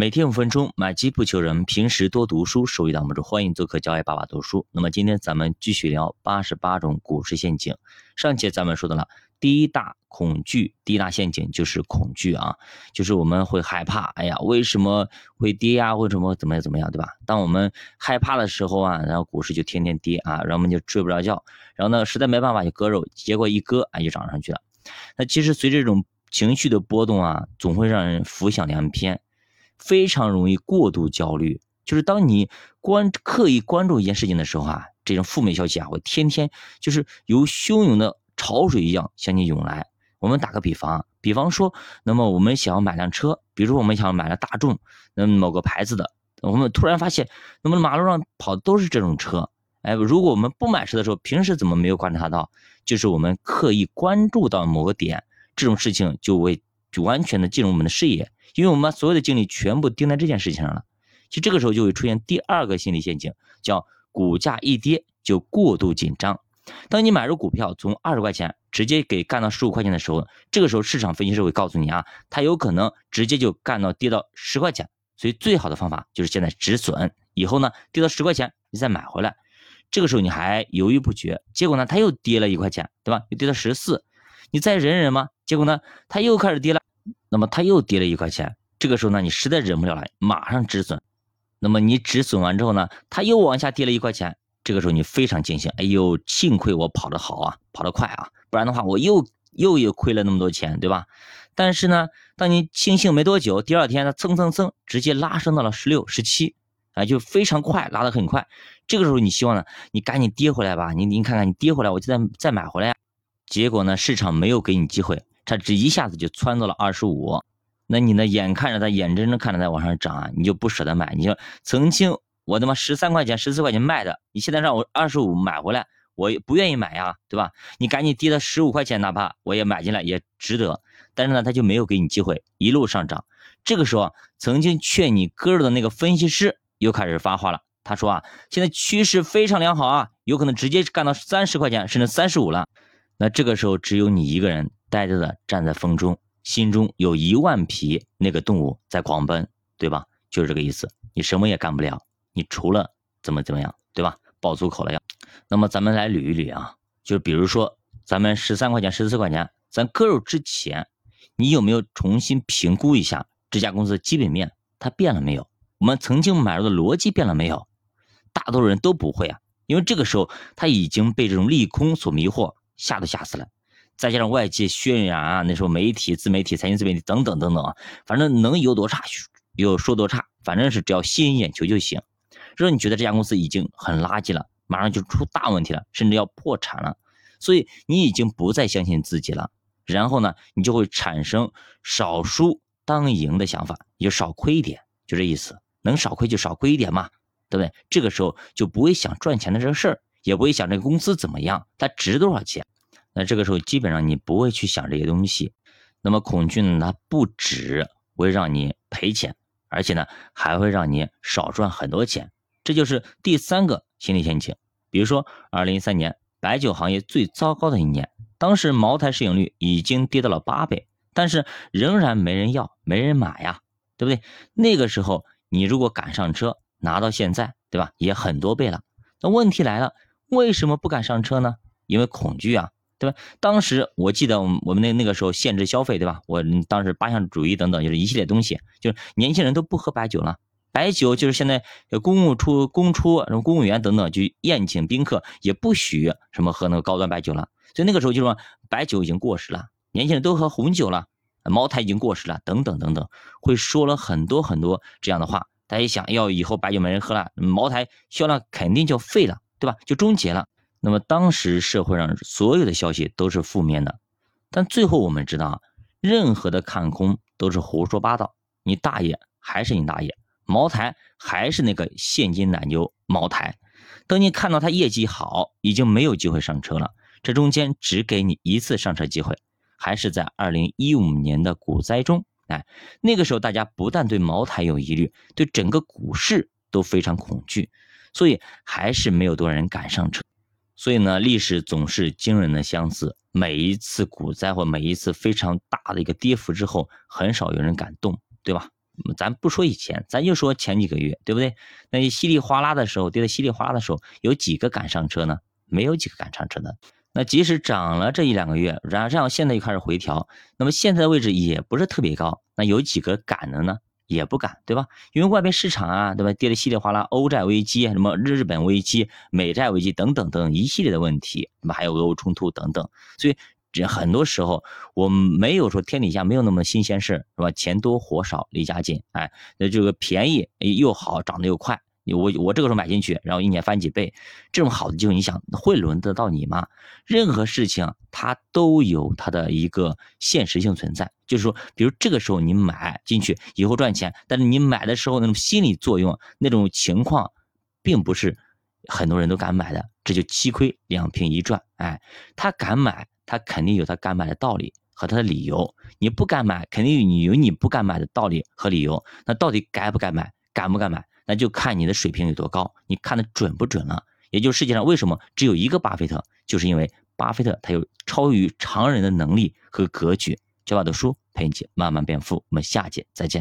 每天五分钟，买基不求人。平时多读书，收益挡不住。欢迎做客教爱爸爸读书。那么今天咱们继续聊八十八种股市陷阱。上节咱们说的了，第一大恐惧，第一大陷阱就是恐惧啊，就是我们会害怕。哎呀，为什么会跌呀？为什么怎么样怎么样，对吧？当我们害怕的时候啊，然后股市就天天跌啊，然后我们就睡不着觉。然后呢，实在没办法就割肉，结果一割，哎，就涨上去了。那其实随着这种情绪的波动啊，总会让人浮想联翩。非常容易过度焦虑，就是当你关刻意关注一件事情的时候啊，这种负面消息啊会天天就是由汹涌的潮水一样向你涌来。我们打个比方，比方说，那么我们想要买辆车，比如说我们想要买了大众，那某个牌子的，我们突然发现，那么马路上跑的都是这种车，哎，如果我们不买车的时候，平时怎么没有观察到？就是我们刻意关注到某个点，这种事情就会就完全的进入我们的视野。因为我们把所有的精力全部盯在这件事情上了，其实这个时候就会出现第二个心理陷阱，叫股价一跌就过度紧张。当你买入股票从二十块钱直接给干到十五块钱的时候，这个时候市场分析师会告诉你啊，它有可能直接就干到跌到十块钱。所以最好的方法就是现在止损，以后呢跌到十块钱你再买回来。这个时候你还犹豫不决，结果呢它又跌了一块钱，对吧？又跌到十四，你再忍忍吗？结果呢它又开始跌了。那么它又跌了一块钱，这个时候呢，你实在忍不了了，马上止损。那么你止损完之后呢，它又往下跌了一块钱，这个时候你非常庆幸，哎呦，幸亏我跑得好啊，跑得快啊，不然的话我又又又亏了那么多钱，对吧？但是呢，当你庆幸没多久，第二天它蹭蹭蹭直接拉升到了十六、十七，啊，就非常快，拉得很快。这个时候你希望呢，你赶紧跌回来吧，你你看看你跌回来，我就再再买回来。结果呢，市场没有给你机会。它只一下子就窜到了二十五，那你呢？眼看着它，眼睁睁看着它往上涨啊，你就不舍得买。你说曾经我他妈十三块钱、十四块钱卖的，你现在让我二十五买回来，我不愿意买呀，对吧？你赶紧跌到十五块钱，哪怕我也买进来也值得。但是呢，他就没有给你机会一路上涨。这个时候，曾经劝你割肉的那个分析师又开始发话了，他说啊，现在趋势非常良好啊，有可能直接干到三十块钱，甚至三十五了。那这个时候只有你一个人。呆呆的站在风中，心中有一万匹那个动物在狂奔，对吧？就是这个意思。你什么也干不了，你除了怎么怎么样，对吧？爆粗口了要。那么咱们来捋一捋啊，就比如说咱们十三块钱、十四块钱，咱割肉之前，你有没有重新评估一下这家公司的基本面？它变了没有？我们曾经买入的逻辑变了没有？大多数人都不会啊，因为这个时候他已经被这种利空所迷惑，吓都吓死了。再加上外界渲染啊，那时候媒体、自媒体、财经自媒体等等等等啊，反正能有多差有说多差，反正是只要吸引眼球就行。如果你觉得这家公司已经很垃圾了，马上就出大问题了，甚至要破产了，所以你已经不再相信自己了。然后呢，你就会产生少输当赢的想法，你就少亏一点，就这意思。能少亏就少亏一点嘛，对不对？这个时候就不会想赚钱的这个事儿，也不会想这个公司怎么样，它值多少钱。那这个时候基本上你不会去想这些东西，那么恐惧呢？它不止会让你赔钱，而且呢还会让你少赚很多钱，这就是第三个心理陷阱。比如说，二零一三年白酒行业最糟糕的一年，当时茅台市盈率已经跌到了八倍，但是仍然没人要，没人买呀，对不对？那个时候你如果赶上车，拿到现在，对吧？也很多倍了。那问题来了，为什么不敢上车呢？因为恐惧啊。对吧？当时我记得我们我们那那个时候限制消费，对吧？我当时八项主义等等，就是一系列东西，就是年轻人都不喝白酒了。白酒就是现在公务出公出什么公务员等等，就宴请宾客也不许什么喝那个高端白酒了。所以那个时候就说白酒已经过时了，年轻人都喝红酒了，茅台已经过时了，等等等等，会说了很多很多这样的话。大家一想，要以后白酒没人喝了，茅台销量肯定就废了，对吧？就终结了。那么当时社会上所有的消息都是负面的，但最后我们知道，任何的看空都是胡说八道。你大爷还是你大爷，茅台还是那个现金奶牛茅台。等你看到它业绩好，已经没有机会上车了。这中间只给你一次上车机会，还是在二零一五年的股灾中。哎，那个时候大家不但对茅台有疑虑，对整个股市都非常恐惧，所以还是没有多少人敢上车。所以呢，历史总是惊人的相似。每一次股灾或每一次非常大的一个跌幅之后，很少有人敢动，对吧？咱不说以前，咱就说前几个月，对不对？那稀里哗啦的时候，跌的稀里哗啦的时候，有几个敢上车呢？没有几个敢上车的。那即使涨了这一两个月，然后现在又开始回调，那么现在的位置也不是特别高，那有几个敢的呢？也不敢，对吧？因为外边市场啊，对吧？跌得稀里哗啦，欧债危机，什么日本危机、美债危机等等等一系列的问题，那么还有俄乌冲突等等，所以这很多时候我们没有说天底下没有那么新鲜事，是吧？钱多活少离家近，哎，那这个便宜又好，涨得又快。我我这个时候买进去，然后一年翻几倍，这种好的机会，你想会轮得到你吗？任何事情它都有它的一个现实性存在，就是说，比如这个时候你买进去以后赚钱，但是你买的时候那种心理作用那种情况，并不是很多人都敢买的，这就七亏两平一赚。哎，他敢买，他肯定有他敢买的道理和他的理由；你不敢买，肯定有你不敢买的道理和理由。那到底该不该买，敢不敢买？那就看你的水平有多高，你看的准不准了。也就是世界上为什么只有一个巴菲特，就是因为巴菲特他有超于常人的能力和格局。教爸的书陪你一起慢慢变富，我们下节再见。